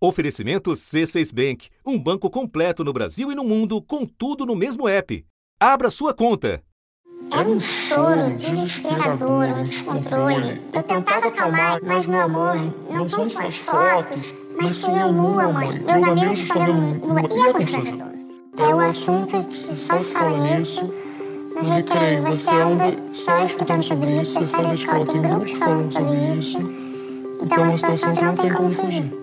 Oferecimento C6 Bank, um banco completo no Brasil e no mundo, com tudo no mesmo app. Abra sua conta. Era um choro desesperador, um descontrole. Eu tentava acalmar, mas meu amor, não são só as fotos, mas sou eu nua, mãe. Meus amigos falando nua. E é constrangedor. É o assunto que só se fala nisso. No recreio, você anda só escutando sobre isso. Você sai da escola, tem grupos falando sobre isso. Então é uma situação que não tem como fugir.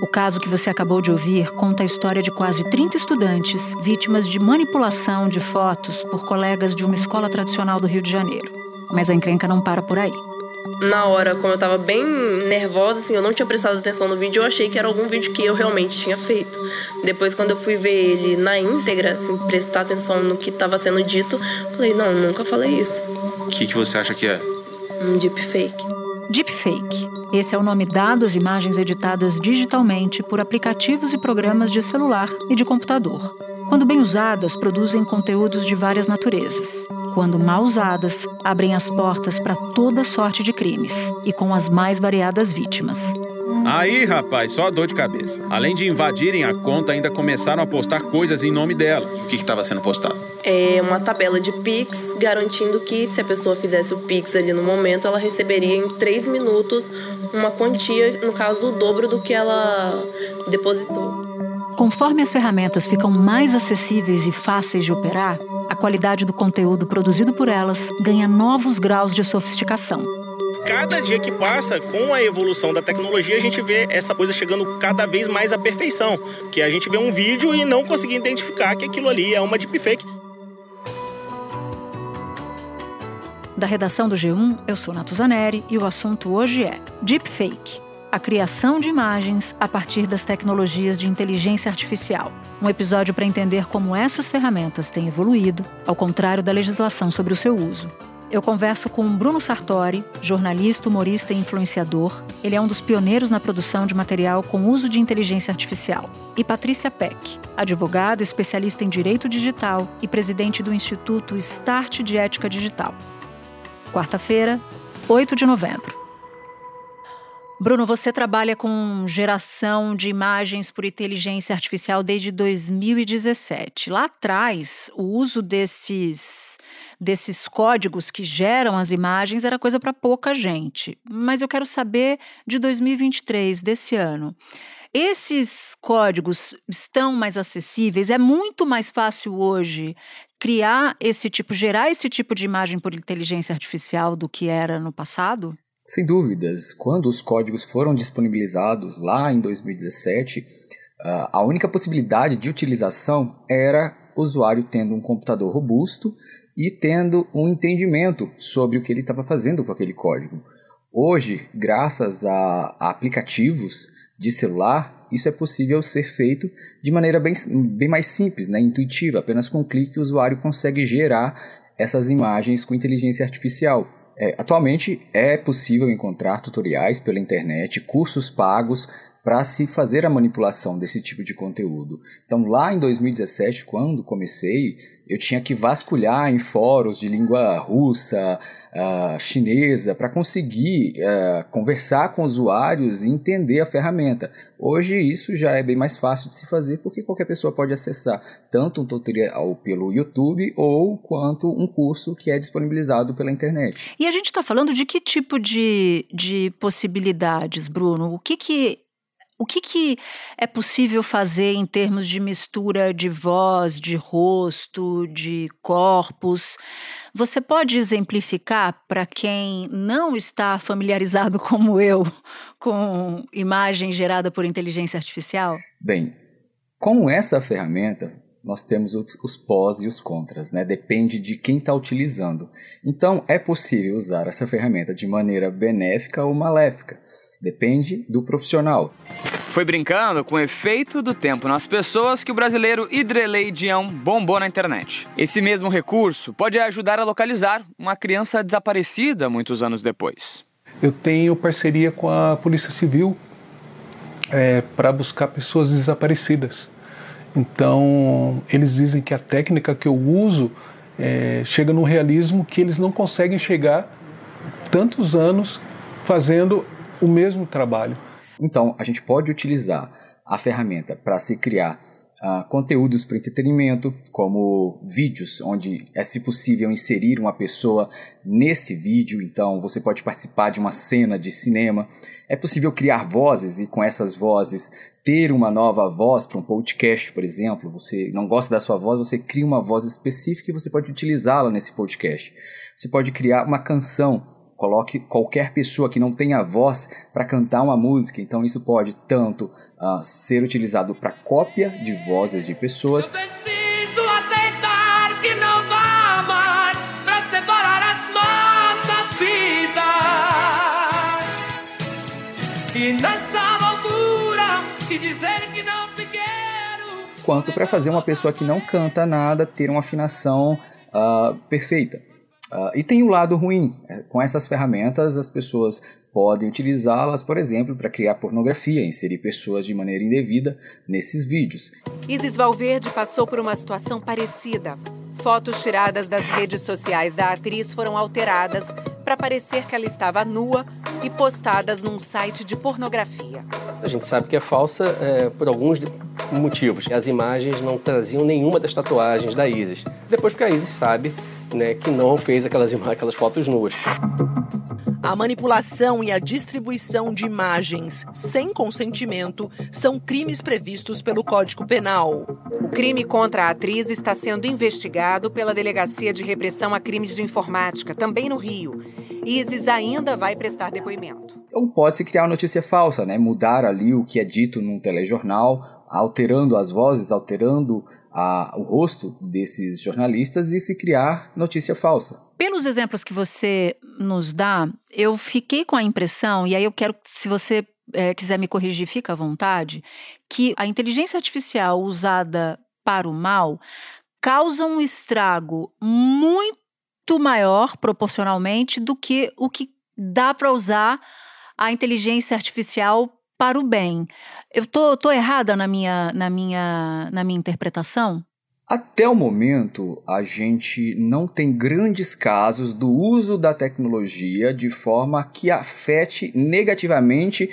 O caso que você acabou de ouvir conta a história de quase 30 estudantes vítimas de manipulação de fotos por colegas de uma escola tradicional do Rio de Janeiro. Mas a encrenca não para por aí. Na hora, como eu tava bem nervosa, assim, eu não tinha prestado atenção no vídeo, eu achei que era algum vídeo que eu realmente tinha feito. Depois, quando eu fui ver ele na íntegra, assim, prestar atenção no que estava sendo dito, falei, não, nunca falei isso. O que, que você acha que é? Um deepfake. Deepfake esse é o nome dado às imagens editadas digitalmente por aplicativos e programas de celular e de computador. Quando bem usadas, produzem conteúdos de várias naturezas. Quando mal usadas, abrem as portas para toda sorte de crimes e com as mais variadas vítimas. Aí, rapaz, só dor de cabeça. Além de invadirem a conta, ainda começaram a postar coisas em nome dela. O que estava sendo postado? É uma tabela de Pix garantindo que se a pessoa fizesse o Pix ali no momento, ela receberia em três minutos uma quantia, no caso, o dobro do que ela depositou. Conforme as ferramentas ficam mais acessíveis e fáceis de operar, a qualidade do conteúdo produzido por elas ganha novos graus de sofisticação cada dia que passa, com a evolução da tecnologia, a gente vê essa coisa chegando cada vez mais à perfeição. Que a gente vê um vídeo e não conseguir identificar que aquilo ali é uma deepfake. Da redação do G1, eu sou Natuzaneri e o assunto hoje é Deepfake a criação de imagens a partir das tecnologias de inteligência artificial. Um episódio para entender como essas ferramentas têm evoluído, ao contrário da legislação sobre o seu uso. Eu converso com Bruno Sartori, jornalista, humorista e influenciador. Ele é um dos pioneiros na produção de material com uso de inteligência artificial. E Patrícia Peck, advogada, especialista em direito digital e presidente do Instituto Start de Ética Digital. Quarta-feira, 8 de novembro. Bruno, você trabalha com geração de imagens por inteligência artificial desde 2017. Lá atrás, o uso desses desses códigos que geram as imagens era coisa para pouca gente. Mas eu quero saber de 2023, desse ano. Esses códigos estão mais acessíveis? É muito mais fácil hoje criar esse tipo, gerar esse tipo de imagem por inteligência artificial do que era no passado? Sem dúvidas. Quando os códigos foram disponibilizados lá em 2017, ah, a única possibilidade de utilização era o usuário tendo um computador robusto e tendo um entendimento sobre o que ele estava fazendo com aquele código. Hoje, graças a, aplicativos de celular, isso é possível ser feito de maneira bem, bem mais simples, né, intuitiva. Apenas com um clique o usuário consegue gerar essas imagens com inteligência artificial. É, atualmente é possível encontrar tutoriais pela internet, cursos pagos para se fazer a manipulação desse tipo de conteúdo. Então, lá em 2017, quando comecei, eu tinha que vasculhar em fóruns de língua russa, uh, chinesa, para conseguir uh, conversar com usuários e entender a ferramenta. Hoje isso já é bem mais fácil de se fazer porque qualquer pessoa pode acessar tanto um tutorial pelo YouTube ou quanto um curso que é disponibilizado pela internet. E a gente está falando de que tipo de, de possibilidades, Bruno? O que, que o que, que é possível fazer em termos de mistura de voz, de rosto, de corpos? Você pode exemplificar para quem não está familiarizado como eu com imagem gerada por inteligência artificial? Bem, com essa ferramenta, nós temos os, os pós e os contras, né? Depende de quem está utilizando. Então, é possível usar essa ferramenta de maneira benéfica ou maléfica. Depende do profissional. Foi brincando com o efeito do tempo nas pessoas que o brasileiro Idreleidião bombou na internet. Esse mesmo recurso pode ajudar a localizar uma criança desaparecida muitos anos depois. Eu tenho parceria com a Polícia Civil é, para buscar pessoas desaparecidas. Então, eles dizem que a técnica que eu uso é, chega num realismo que eles não conseguem chegar tantos anos fazendo o mesmo trabalho. Então, a gente pode utilizar a ferramenta para se criar uh, conteúdos para entretenimento, como vídeos, onde é, se possível, inserir uma pessoa nesse vídeo. Então, você pode participar de uma cena de cinema. É possível criar vozes e, com essas vozes, ter uma nova voz para um podcast, por exemplo. Você não gosta da sua voz, você cria uma voz específica e você pode utilizá-la nesse podcast. Você pode criar uma canção Coloque qualquer pessoa que não tenha voz para cantar uma música. Então isso pode tanto uh, ser utilizado para cópia de vozes de pessoas. Quanto para fazer uma pessoa que não canta nada ter uma afinação uh, perfeita. Uh, e tem o lado ruim. É, com essas ferramentas, as pessoas podem utilizá-las, por exemplo, para criar pornografia, inserir pessoas de maneira indevida nesses vídeos. Isis Valverde passou por uma situação parecida. Fotos tiradas das redes sociais da atriz foram alteradas para parecer que ela estava nua e postadas num site de pornografia. A gente sabe que é falsa é, por alguns motivos. As imagens não traziam nenhuma das tatuagens da Isis. Depois porque a Isis sabe né, que não fez aquelas, aquelas fotos nuas. A manipulação e a distribuição de imagens sem consentimento são crimes previstos pelo Código Penal. O crime contra a atriz está sendo investigado pela Delegacia de Repressão a Crimes de Informática, também no Rio. Isis ainda vai prestar depoimento. Ou pode-se criar uma notícia falsa, né? Mudar ali o que é dito num telejornal, alterando as vozes, alterando a, o rosto desses jornalistas e se criar notícia falsa. Pelos exemplos que você nos dá, eu fiquei com a impressão, e aí eu quero, se você é, quiser me corrigir, fica à vontade, que a inteligência artificial usada para o mal causa um estrago muito maior proporcionalmente do que o que dá para usar a inteligência artificial para o bem. Eu tô, tô errada na minha, na, minha, na minha interpretação? Até o momento, a gente não tem grandes casos do uso da tecnologia de forma que afete negativamente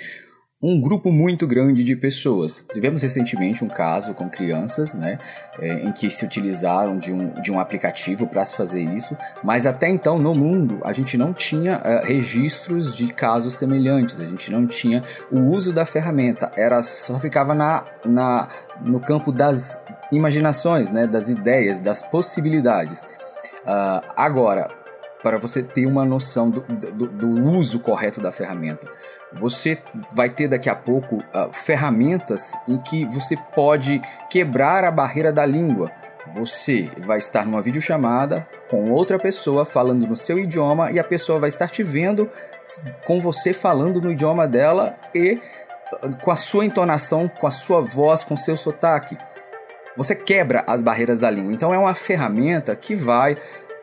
um grupo muito grande de pessoas. Tivemos recentemente um caso com crianças, né, é, em que se utilizaram de um, de um aplicativo para se fazer isso, mas até então no mundo a gente não tinha é, registros de casos semelhantes, a gente não tinha o uso da ferramenta, era só ficava na, na no campo das imaginações, né, das ideias, das possibilidades. Uh, agora, para você ter uma noção do, do, do uso correto da ferramenta você vai ter daqui a pouco uh, ferramentas em que você pode quebrar a barreira da língua. Você vai estar numa videochamada com outra pessoa falando no seu idioma e a pessoa vai estar te vendo com você falando no idioma dela e com a sua entonação, com a sua voz, com seu sotaque. Você quebra as barreiras da língua. Então é uma ferramenta que vai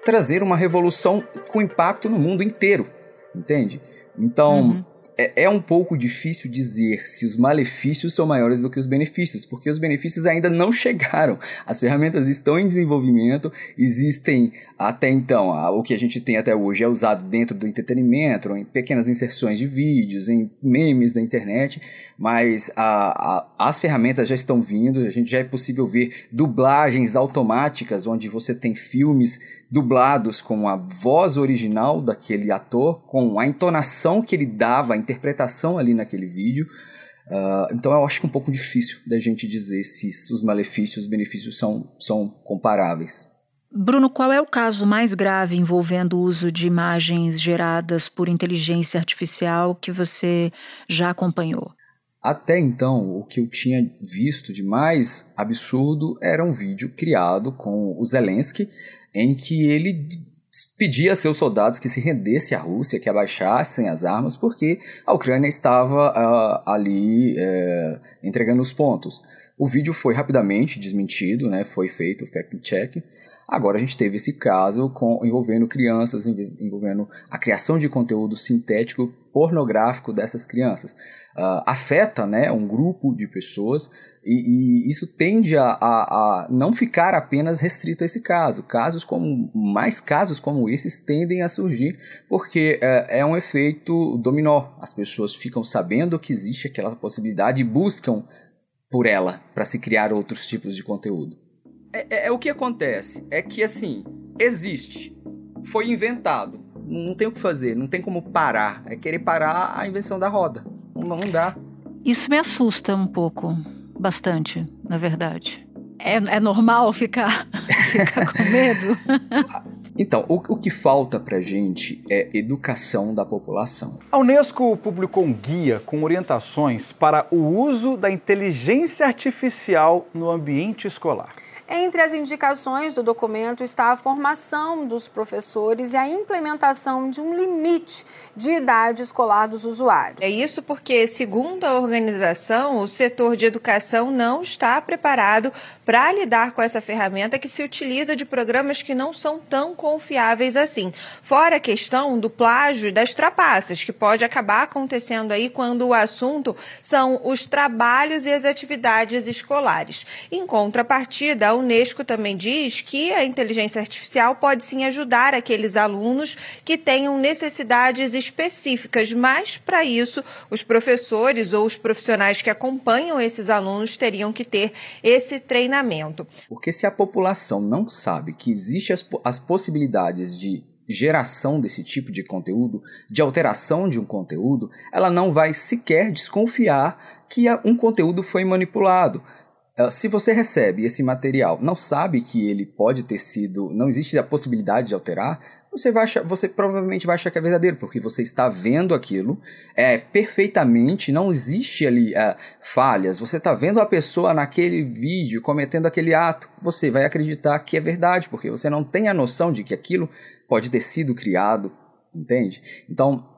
trazer uma revolução com impacto no mundo inteiro, entende? Então, uhum é, é um pouco difícil dizer se os malefícios são maiores do que os benefícios, porque os benefícios ainda não chegaram. As ferramentas estão em desenvolvimento, existem até então, o que a gente tem até hoje é usado dentro do entretenimento, em pequenas inserções de vídeos, em memes da internet, mas a, a, as ferramentas já estão vindo, a gente já é possível ver dublagens automáticas, onde você tem filmes dublados com a voz original daquele ator, com a entonação que ele dava, a interpretação ali naquele vídeo. Uh, então eu acho que é um pouco difícil da gente dizer se os malefícios e os benefícios são, são comparáveis. Bruno, qual é o caso mais grave envolvendo o uso de imagens geradas por inteligência artificial que você já acompanhou? Até então, o que eu tinha visto de mais absurdo era um vídeo criado com o Zelensky, em que ele pedia a seus soldados que se rendessem à Rússia, que abaixassem as armas, porque a Ucrânia estava uh, ali uh, entregando os pontos. O vídeo foi rapidamente desmentido, né? foi feito o fact-check, Agora a gente teve esse caso com, envolvendo crianças, envolvendo a criação de conteúdo sintético pornográfico dessas crianças. Uh, afeta né, um grupo de pessoas e, e isso tende a, a, a, não ficar apenas restrito a esse caso. Casos como mais casos como esses tendem a surgir porque é, é um efeito dominó. As pessoas ficam sabendo que existe aquela possibilidade e buscam por ela para se criar outros tipos de conteúdo. É, é, é, o que acontece é que assim existe, foi inventado, não tem o que fazer, não tem como parar. É querer parar a invenção da roda. Não, não dá. Isso me assusta um pouco, bastante, na verdade. É, é normal ficar, ficar com medo? Então, o, o que falta pra gente é educação da população. A Unesco publicou um guia com orientações para o uso da inteligência artificial no ambiente escolar. Entre as indicações do documento está a formação dos professores e a implementação de um limite de idade escolar dos usuários. É isso porque, segundo a organização, o setor de educação não está preparado para lidar com essa ferramenta que se utiliza de programas que não são tão confiáveis assim. Fora a questão do plágio e das trapaças, que pode acabar acontecendo aí quando o assunto são os trabalhos e as atividades escolares. Em contrapartida, a Unesco também diz que a inteligência artificial pode sim ajudar aqueles alunos que tenham necessidades específicas, mas para isso os professores ou os profissionais que acompanham esses alunos teriam que ter esse treinamento. Porque se a população não sabe que existem as, as possibilidades de geração desse tipo de conteúdo, de alteração de um conteúdo, ela não vai sequer desconfiar que um conteúdo foi manipulado. Se você recebe esse material, não sabe que ele pode ter sido, não existe a possibilidade de alterar, você, vai achar, você provavelmente vai achar que é verdadeiro, porque você está vendo aquilo é, perfeitamente, não existe ali é, falhas. Você está vendo a pessoa naquele vídeo cometendo aquele ato, você vai acreditar que é verdade, porque você não tem a noção de que aquilo pode ter sido criado, entende? Então,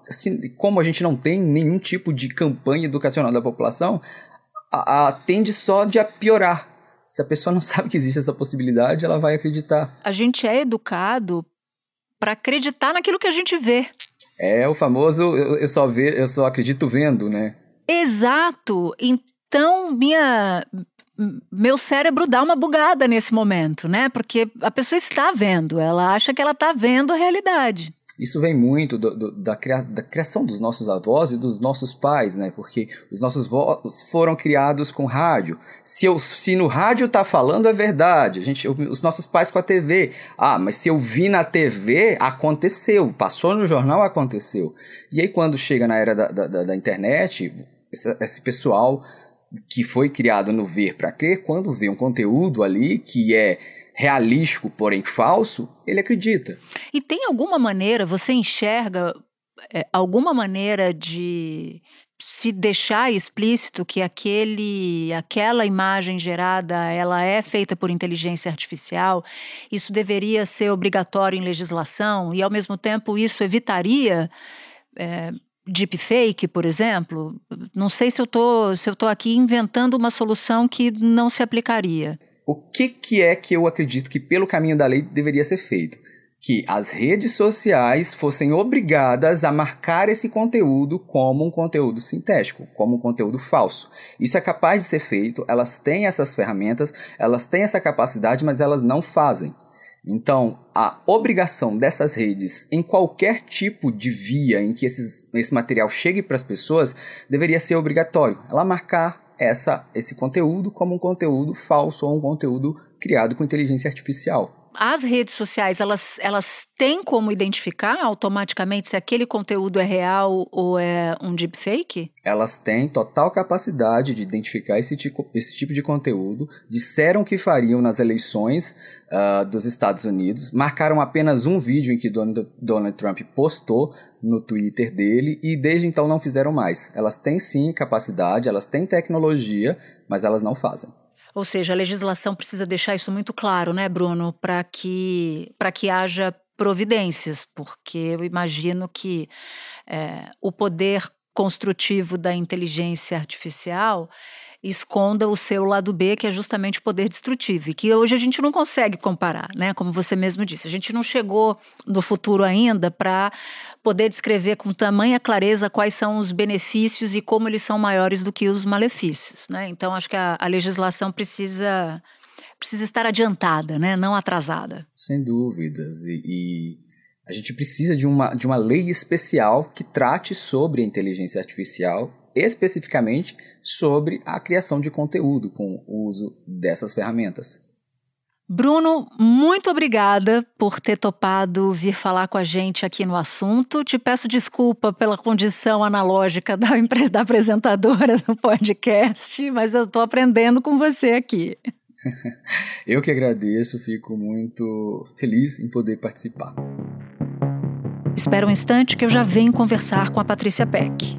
como a gente não tem nenhum tipo de campanha educacional da população, a, a, tende só de a piorar. Se a pessoa não sabe que existe essa possibilidade, ela vai acreditar. A gente é educado para acreditar naquilo que a gente vê. É o famoso eu, eu só ve, eu só acredito vendo, né? Exato. Então, minha meu cérebro dá uma bugada nesse momento, né? Porque a pessoa está vendo, ela acha que ela está vendo a realidade. Isso vem muito do, do, da, cria, da, criação dos nossos avós e dos nossos pais, né? Porque os nossos avós foram criados com rádio. Se, eu, se no rádio tá falando, é verdade. A gente, os nossos pais com a TV. Ah, mas se eu vi na TV, aconteceu. Passou no jornal, aconteceu. E aí, quando chega na era da, da, da internet, esse, esse pessoal que foi criado no ver para crer, quando vê um conteúdo ali que é realístico, porém falso, ele acredita. E tem alguma maneira, você enxerga é, alguma maneira de se deixar explícito que aquele aquela imagem gerada ela é feita por inteligência artificial isso deveria ser obrigatório em legislação e ao mesmo tempo isso evitaria é, deepfake, por exemplo, não sei se eu tô se eu tô aqui inventando uma solução que não se aplicaria o que, que é que eu acredito que, pelo caminho da lei, deveria ser feito? Que as redes sociais fossem obrigadas a marcar esse conteúdo como um conteúdo sintético, como um conteúdo falso. Isso é capaz de ser feito, elas têm essas ferramentas, elas têm essa capacidade, mas elas não fazem. Então, a obrigação dessas redes em qualquer tipo de via em que esses, esse material chegue para as pessoas deveria ser obrigatório. Ela marcar essa, esse conteúdo como um conteúdo falso ou um conteúdo criado com inteligência artificial as redes sociais, elas, elas têm como identificar automaticamente se aquele conteúdo é real ou é um deepfake? Elas têm total capacidade de identificar esse tipo, esse tipo de conteúdo. Disseram que fariam nas eleições uh, dos Estados Unidos. Marcaram apenas um vídeo em que Donald, Donald Trump postou no Twitter dele e desde então não fizeram mais. Elas têm sim capacidade, elas têm tecnologia, mas elas não fazem. Ou seja, a legislação precisa deixar isso muito claro, né, Bruno, para que, que haja providências, porque eu imagino que é, o poder construtivo da inteligência artificial esconda o seu lado B, que é justamente o poder destrutivo, e que hoje a gente não consegue comparar, né? Como você mesmo disse, a gente não chegou no futuro ainda para poder descrever com tamanha clareza quais são os benefícios e como eles são maiores do que os malefícios, né? Então acho que a, a legislação precisa precisa estar adiantada, né? Não atrasada. Sem dúvidas e, e a gente precisa de uma, de uma lei especial que trate sobre a inteligência artificial, especificamente sobre a criação de conteúdo com o uso dessas ferramentas. Bruno, muito obrigada por ter topado vir falar com a gente aqui no assunto. Te peço desculpa pela condição analógica da, da apresentadora do podcast, mas eu estou aprendendo com você aqui. eu que agradeço, fico muito feliz em poder participar. Espera um instante que eu já venho conversar com a Patrícia Peck.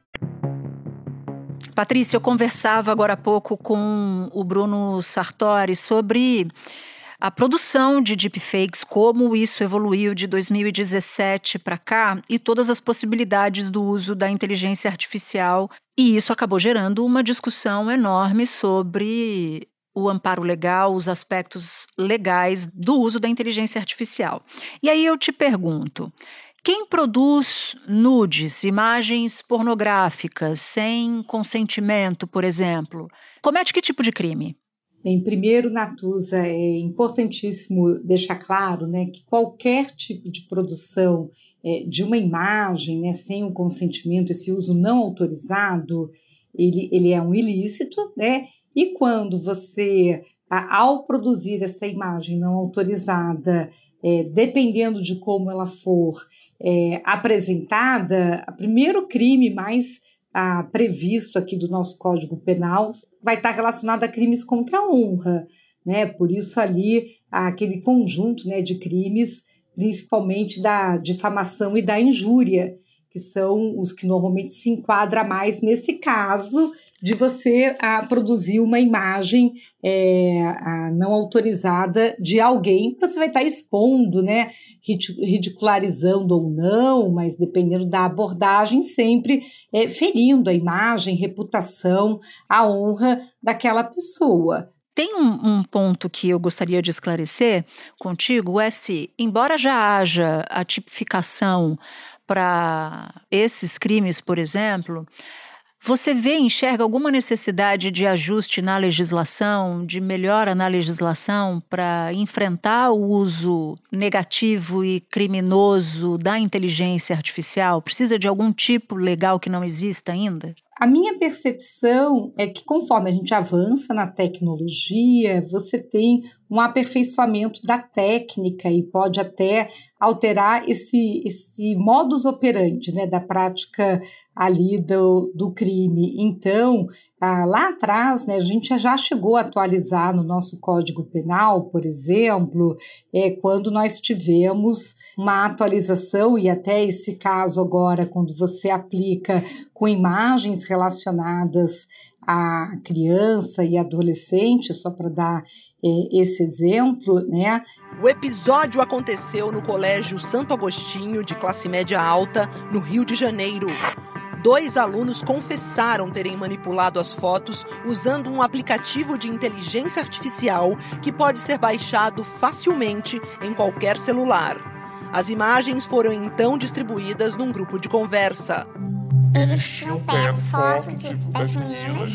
Patrícia, eu conversava agora há pouco com o Bruno Sartori sobre a produção de deepfakes, como isso evoluiu de 2017 para cá e todas as possibilidades do uso da inteligência artificial. E isso acabou gerando uma discussão enorme sobre o amparo legal, os aspectos legais do uso da inteligência artificial. E aí eu te pergunto: quem produz nudes, imagens pornográficas, sem consentimento, por exemplo, comete que tipo de crime? Em primeiro, Natuza, é importantíssimo deixar claro né, que qualquer tipo de produção é, de uma imagem né, sem o consentimento, esse uso não autorizado, ele, ele é um ilícito, né? E quando você, ao produzir essa imagem não autorizada, é, dependendo de como ela for é, apresentada, o primeiro crime mais ah, previsto aqui do nosso Código Penal vai estar relacionado a crimes contra a honra, né? Por isso ali aquele conjunto né, de crimes, principalmente da difamação e da injúria, que são os que normalmente se enquadra mais nesse caso de você a, produzir uma imagem é, a, não autorizada de alguém você vai estar expondo, né, ridicularizando ou não, mas dependendo da abordagem, sempre é, ferindo a imagem, reputação, a honra daquela pessoa. Tem um, um, ponto que eu gostaria de esclarecer contigo, é se, embora já haja a tipificação para esses crimes, por exemplo, você vê, enxerga alguma necessidade de ajuste na legislação, de melhora na legislação para enfrentar o uso negativo e criminoso da inteligência artificial? Precisa de algum tipo legal que não exista ainda? A minha percepção é que conforme a gente avança na tecnologia, você tem um aperfeiçoamento da técnica e pode até alterar esse, esse modus operandi né, da prática ali do, do crime. Então, ah, lá atrás, né, a gente já chegou a atualizar no nosso Código Penal, por exemplo, é, quando nós tivemos uma atualização, e até esse caso agora, quando você aplica com imagens relacionadas à criança e adolescente, só para dar é, esse exemplo, né? O episódio aconteceu no Colégio Santo Agostinho, de classe média alta, no Rio de Janeiro dois alunos confessaram terem manipulado as fotos usando um aplicativo de inteligência artificial que pode ser baixado facilmente em qualquer celular. As imagens foram então distribuídas num grupo de conversa. Eles tinham pego fotos das meninas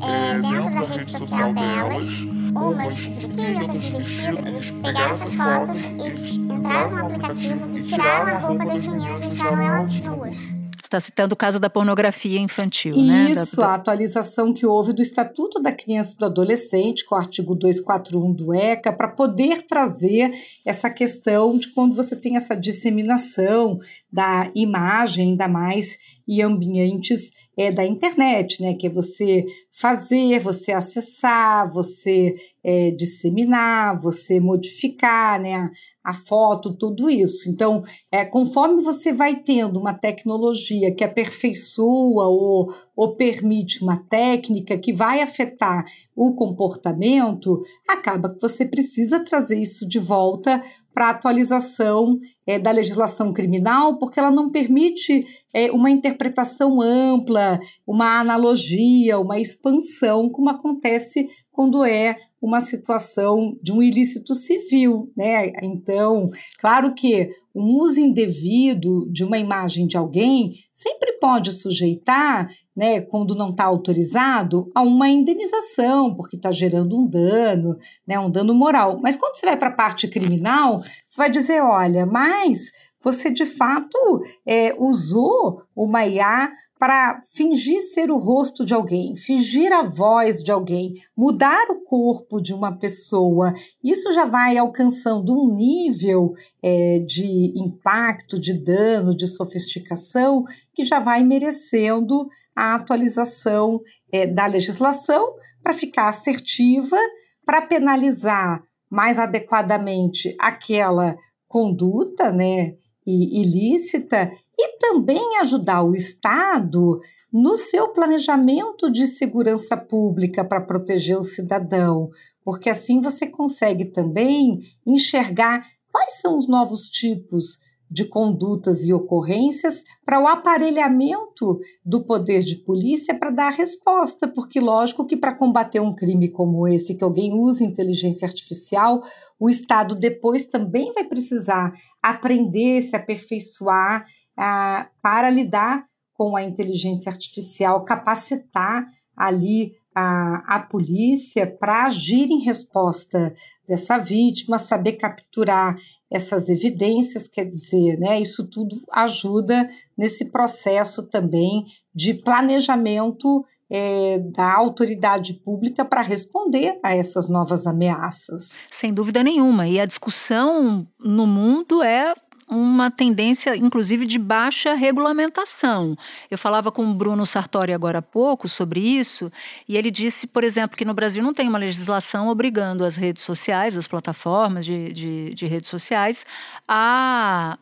é, dentro da rede social delas, umas de biquíni, outras de vestido. Eles pegaram essas fotos, eles entraram no aplicativo e tiraram a roupa das meninas, deixaram elas nuas está citando o caso da pornografia infantil, Isso, né? Isso, da... a atualização que houve do Estatuto da Criança e do Adolescente, com o artigo 241 do ECA, para poder trazer essa questão de quando você tem essa disseminação da imagem, ainda mais e ambientes é, da internet, né? Que é você fazer, você acessar, você é, disseminar, você modificar, né? A foto, tudo isso. Então, é, conforme você vai tendo uma tecnologia que aperfeiçoa ou, ou permite uma técnica que vai afetar o comportamento, acaba que você precisa trazer isso de volta para a atualização é, da legislação criminal, porque ela não permite é, uma interpretação ampla, uma analogia, uma expansão, como acontece quando é uma situação de um ilícito civil, né? Então, claro que um uso indevido de uma imagem de alguém sempre pode sujeitar né, quando não está autorizado, a uma indenização, porque está gerando um dano, né, um dano moral. Mas quando você vai para a parte criminal, você vai dizer: olha, mas você de fato é, usou uma IA para fingir ser o rosto de alguém, fingir a voz de alguém, mudar o corpo de uma pessoa. Isso já vai alcançando um nível é, de impacto, de dano, de sofisticação que já vai merecendo a atualização é, da legislação para ficar assertiva, para penalizar mais adequadamente aquela conduta né, ilícita e também ajudar o Estado no seu planejamento de segurança pública para proteger o cidadão, porque assim você consegue também enxergar quais são os novos tipos de condutas e ocorrências para o aparelhamento do poder de polícia para dar resposta, porque lógico que para combater um crime como esse, que alguém use inteligência artificial, o Estado depois também vai precisar aprender, se aperfeiçoar ah, para lidar com a inteligência artificial, capacitar ali a, a polícia para agir em resposta dessa vítima, saber capturar essas evidências, quer dizer, né, isso tudo ajuda nesse processo também de planejamento é, da autoridade pública para responder a essas novas ameaças. Sem dúvida nenhuma. E a discussão no mundo é uma tendência, inclusive, de baixa regulamentação. Eu falava com o Bruno Sartori agora há pouco sobre isso, e ele disse, por exemplo, que no Brasil não tem uma legislação obrigando as redes sociais, as plataformas de, de, de redes sociais, a,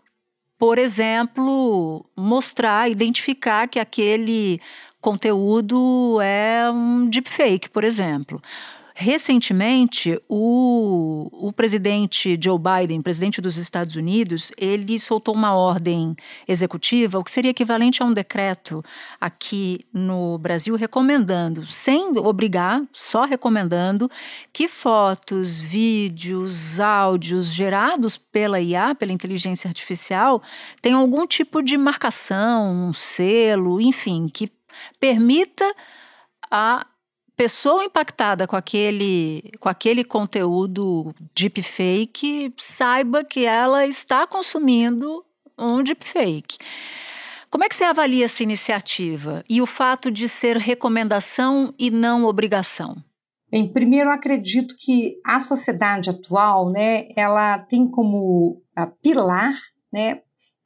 por exemplo, mostrar, identificar que aquele conteúdo é um deepfake, por exemplo. Recentemente, o, o presidente Joe Biden, presidente dos Estados Unidos, ele soltou uma ordem executiva, o que seria equivalente a um decreto aqui no Brasil, recomendando, sem obrigar, só recomendando, que fotos, vídeos, áudios gerados pela IA, pela inteligência artificial, tenham algum tipo de marcação, um selo, enfim, que permita a pessoa impactada com aquele, com aquele conteúdo deepfake saiba que ela está consumindo um deepfake. Como é que você avalia essa iniciativa e o fato de ser recomendação e não obrigação? Bem, primeiro eu acredito que a sociedade atual, né, ela tem como pilar, né,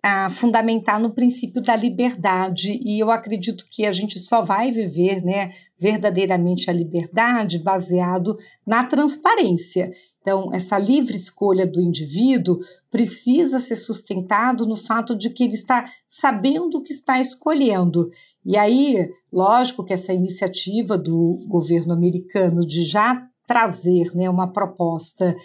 a fundamentar no princípio da liberdade e eu acredito que a gente só vai viver, né, verdadeiramente a liberdade baseado na transparência. Então, essa livre escolha do indivíduo precisa ser sustentado no fato de que ele está sabendo o que está escolhendo. E aí, lógico que essa iniciativa do governo americano de já trazer né, uma proposta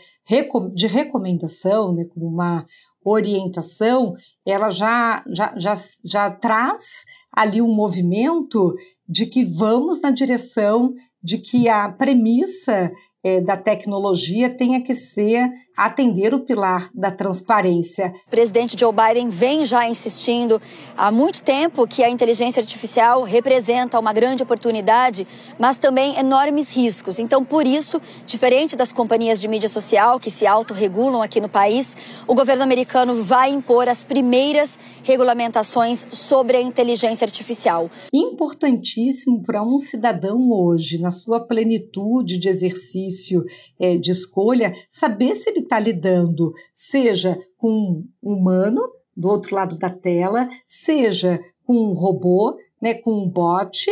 de recomendação, né, como uma orientação, ela já, já, já, já traz ali um movimento de que vamos na direção de que a premissa é, da tecnologia tenha que ser atender o pilar da transparência. O presidente Joe Biden vem já insistindo há muito tempo que a inteligência artificial representa uma grande oportunidade, mas também enormes riscos. Então, por isso, diferente das companhias de mídia social que se autorregulam aqui no país, o governo americano vai impor as primeiras regulamentações sobre a inteligência artificial. Importantíssimo para um cidadão hoje, na sua plenitude de exercício é, de escolha, saber se ele está lidando, seja com um humano do outro lado da tela, seja com um robô, né, com um bot,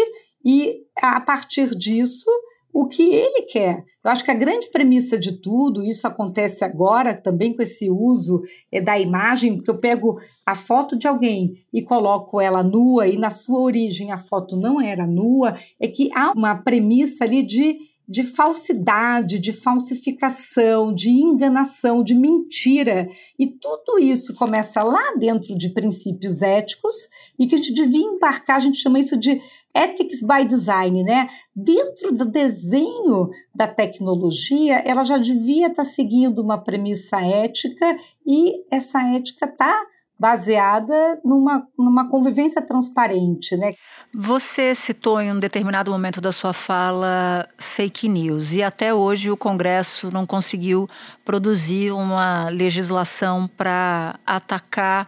e a partir disso o que ele quer. Eu acho que a grande premissa de tudo, isso acontece agora também com esse uso é, da imagem, porque eu pego a foto de alguém e coloco ela nua, e na sua origem a foto não era nua, é que há uma premissa ali de de falsidade, de falsificação, de enganação, de mentira. E tudo isso começa lá dentro de princípios éticos e que a gente devia embarcar, a gente chama isso de ethics by design, né? Dentro do desenho da tecnologia, ela já devia estar seguindo uma premissa ética e essa ética está baseada numa, numa convivência transparente, né? Você citou em um determinado momento da sua fala fake news e até hoje o Congresso não conseguiu produzir uma legislação para atacar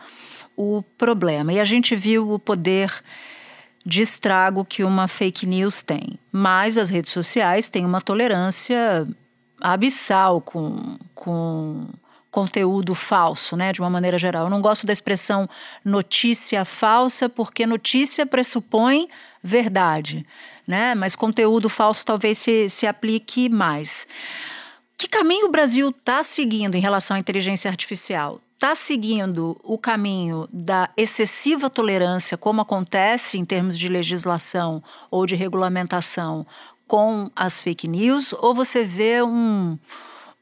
o problema. E a gente viu o poder de estrago que uma fake news tem. Mas as redes sociais têm uma tolerância abissal com, com conteúdo falso, né, de uma maneira geral. Eu não gosto da expressão notícia falsa, porque notícia pressupõe verdade, né? Mas conteúdo falso talvez se, se aplique mais. Que caminho o Brasil está seguindo em relação à inteligência artificial? Está seguindo o caminho da excessiva tolerância, como acontece em termos de legislação ou de regulamentação com as fake news? Ou você vê um,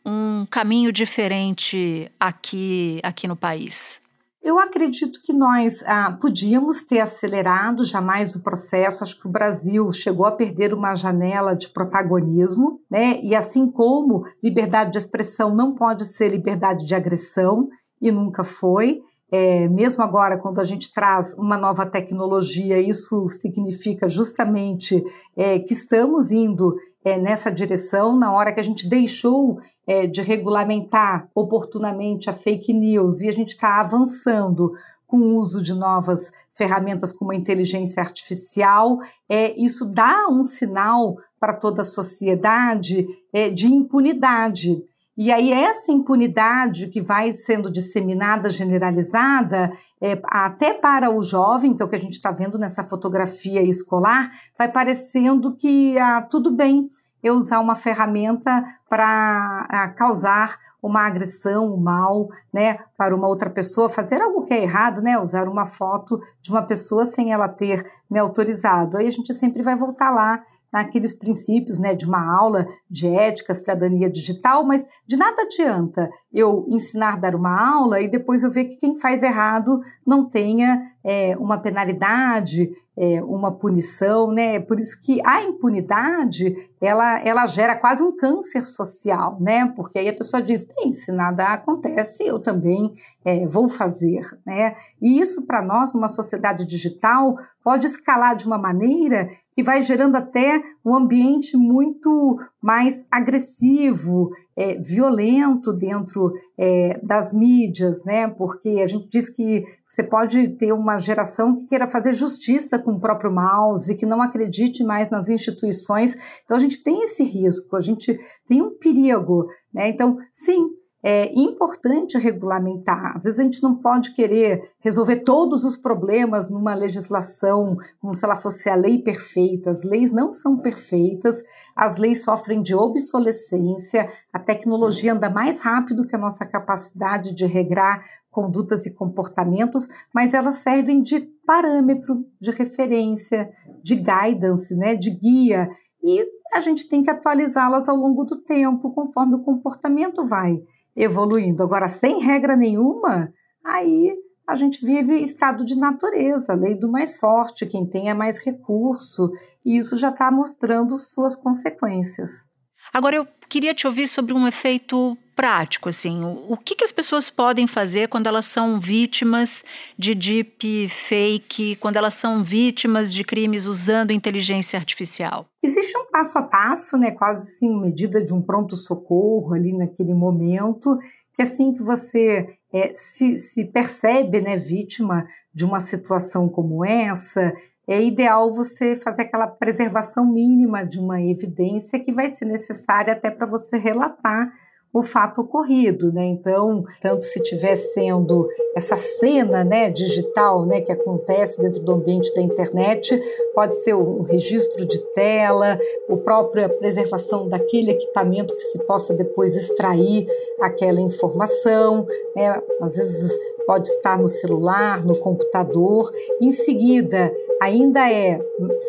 um caminho diferente aqui, aqui no país? Eu acredito que nós ah, podíamos ter acelerado jamais o processo. Acho que o Brasil chegou a perder uma janela de protagonismo, né? E assim como liberdade de expressão não pode ser liberdade de agressão, e nunca foi. É, mesmo agora, quando a gente traz uma nova tecnologia, isso significa justamente é, que estamos indo é, nessa direção, na hora que a gente deixou é, de regulamentar oportunamente a fake news. E a gente está avançando com o uso de novas ferramentas como a inteligência artificial, é, isso dá um sinal para toda a sociedade é, de impunidade. E aí, essa impunidade que vai sendo disseminada, generalizada, é, até para o jovem, que é o que a gente está vendo nessa fotografia escolar, vai parecendo que ah, tudo bem eu usar uma ferramenta para ah, causar uma agressão, um mal, né, para uma outra pessoa, fazer algo que é errado, né, usar uma foto de uma pessoa sem ela ter me autorizado. Aí a gente sempre vai voltar lá naqueles princípios né, de uma aula de ética, cidadania digital, mas de nada adianta eu ensinar a dar uma aula e depois eu ver que quem faz errado não tenha é, uma penalidade, é, uma punição, né? Por isso que a impunidade ela, ela gera quase um câncer social, né? Porque aí a pessoa diz, bem, se nada acontece, eu também é, vou fazer, né? E isso para nós, numa sociedade digital, pode escalar de uma maneira que vai gerando até um ambiente muito mais agressivo, é, violento dentro é, das mídias, né? Porque a gente diz que você pode ter uma geração que queira fazer justiça com o próprio mouse, que não acredite mais nas instituições. Então a gente tem esse risco, a gente tem um perigo, né? Então, sim, é importante regulamentar. Às vezes a gente não pode querer resolver todos os problemas numa legislação como se ela fosse a lei perfeita. As leis não são perfeitas, as leis sofrem de obsolescência, a tecnologia anda mais rápido que a nossa capacidade de regrar condutas e comportamentos, mas elas servem de parâmetro, de referência, de guidance, né, de guia. E a gente tem que atualizá-las ao longo do tempo, conforme o comportamento vai evoluindo. Agora, sem regra nenhuma, aí a gente vive estado de natureza, lei do mais forte, quem tem é mais recurso, e isso já está mostrando suas consequências. Agora, eu queria te ouvir sobre um efeito prático, assim, o que, que as pessoas podem fazer quando elas são vítimas de deep fake, quando elas são vítimas de crimes usando inteligência artificial? Existe um passo a passo, né, quase assim, medida de um pronto socorro ali naquele momento, que assim que você é, se, se percebe, né, vítima de uma situação como essa, é ideal você fazer aquela preservação mínima de uma evidência que vai ser necessária até para você relatar o fato ocorrido, né? Então, tanto se tiver sendo essa cena, né, digital, né, que acontece dentro do ambiente da internet, pode ser um registro de tela, a própria preservação daquele equipamento que se possa depois extrair aquela informação, né? Às vezes pode estar no celular, no computador. Em seguida, ainda é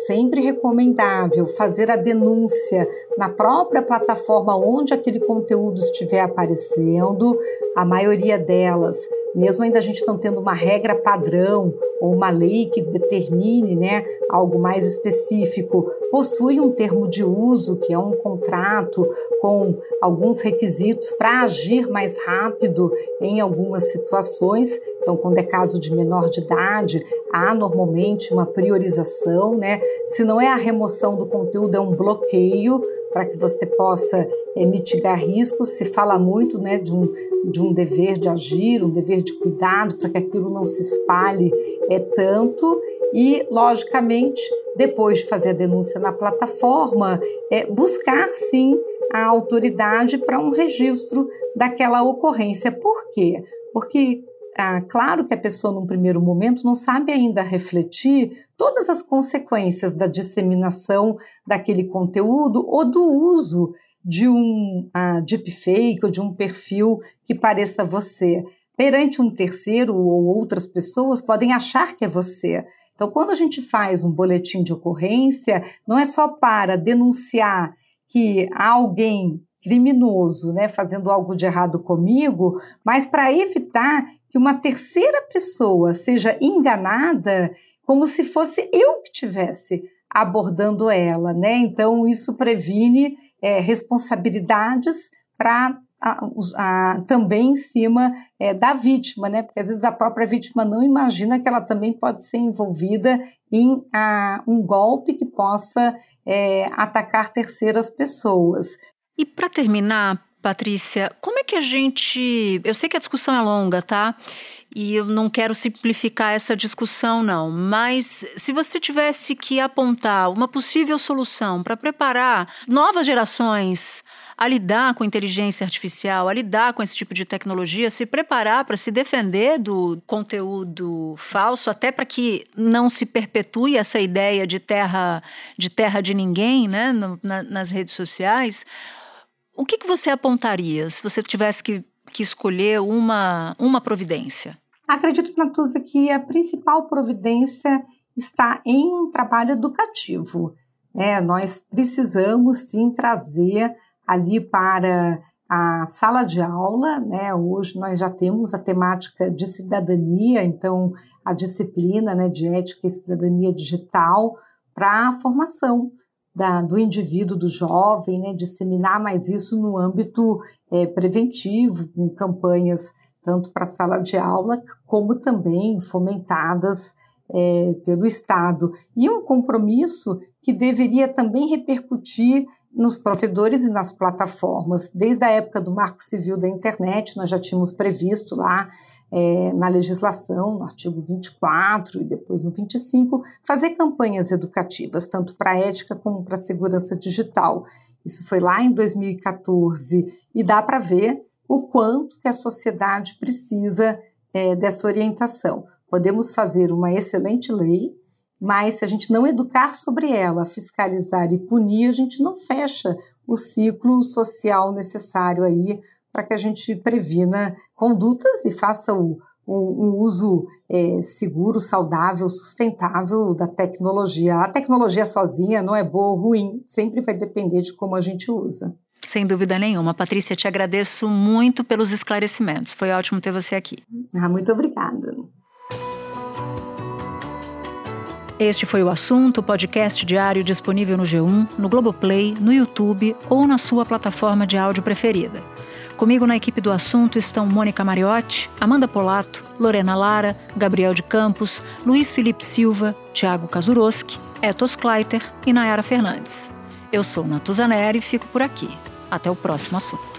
sempre recomendável fazer a denúncia na própria plataforma onde aquele conteúdo estiver aparecendo. A maioria delas, mesmo ainda a gente não tendo uma regra padrão ou uma lei que determine né, algo mais específico, possui um termo de uso, que é um contrato com alguns requisitos para agir mais rápido em algumas situações. Então, quando é caso de menor de idade, há normalmente uma priorização, né? Se não é a remoção do conteúdo, é um bloqueio para que você possa é, mitigar riscos. Se fala muito né, de, um, de um dever de agir, um dever de cuidado para que aquilo não se espalhe é tanto e, logicamente, depois de fazer a denúncia na plataforma, é, buscar sim a autoridade para um registro daquela ocorrência. Por quê? Porque ah, claro que a pessoa, num primeiro momento, não sabe ainda refletir todas as consequências da disseminação daquele conteúdo ou do uso de um ah, deepfake ou de um perfil que pareça você. Perante um terceiro ou outras pessoas, podem achar que é você. Então, quando a gente faz um boletim de ocorrência, não é só para denunciar que há alguém criminoso, né, fazendo algo de errado comigo, mas para evitar que uma terceira pessoa seja enganada como se fosse eu que tivesse abordando ela, né? Então isso previne é, responsabilidades para também em cima é, da vítima, né? Porque às vezes a própria vítima não imagina que ela também pode ser envolvida em a, um golpe que possa é, atacar terceiras pessoas. E para terminar, Patrícia, como é que a gente. Eu sei que a discussão é longa, tá? E eu não quero simplificar essa discussão, não. Mas se você tivesse que apontar uma possível solução para preparar novas gerações a lidar com inteligência artificial, a lidar com esse tipo de tecnologia, se preparar para se defender do conteúdo falso, até para que não se perpetue essa ideia de terra de terra de ninguém, né, no, na, nas redes sociais. O que, que você apontaria se você tivesse que, que escolher uma, uma providência? Acredito, Natuza, que a principal providência está em um trabalho educativo. É, nós precisamos sim trazer ali para a sala de aula, né? Hoje nós já temos a temática de cidadania, então a disciplina né, de ética e cidadania digital para a formação da, do indivíduo, do jovem, né, disseminar mais isso no âmbito é, preventivo, com campanhas tanto para a sala de aula, como também fomentadas é, pelo Estado. E um compromisso que deveria também repercutir nos provedores e nas plataformas. Desde a época do Marco Civil da Internet, nós já tínhamos previsto lá é, na legislação, no artigo 24 e depois no 25, fazer campanhas educativas, tanto para a ética como para a segurança digital. Isso foi lá em 2014 e dá para ver o quanto que a sociedade precisa é, dessa orientação. Podemos fazer uma excelente lei, mas se a gente não educar sobre ela, fiscalizar e punir, a gente não fecha o ciclo social necessário aí para que a gente previna condutas e faça o, um, uso é, seguro, saudável, sustentável da tecnologia. A tecnologia sozinha não é boa ou ruim, sempre vai depender de como a gente usa. Sem dúvida nenhuma. Patrícia, te agradeço muito pelos esclarecimentos. Foi ótimo ter você aqui. Ah, muito obrigada. Este foi o assunto, podcast diário disponível no G1, no Globoplay, no YouTube ou na sua plataforma de áudio preferida. Comigo na equipe do assunto estão Mônica Mariotti, Amanda Polato, Lorena Lara, Gabriel de Campos, Luiz Felipe Silva, Tiago Kazuroski, Etos Kleiter e Nayara Fernandes. Eu sou Natuzaneri e fico por aqui. Até o próximo assunto.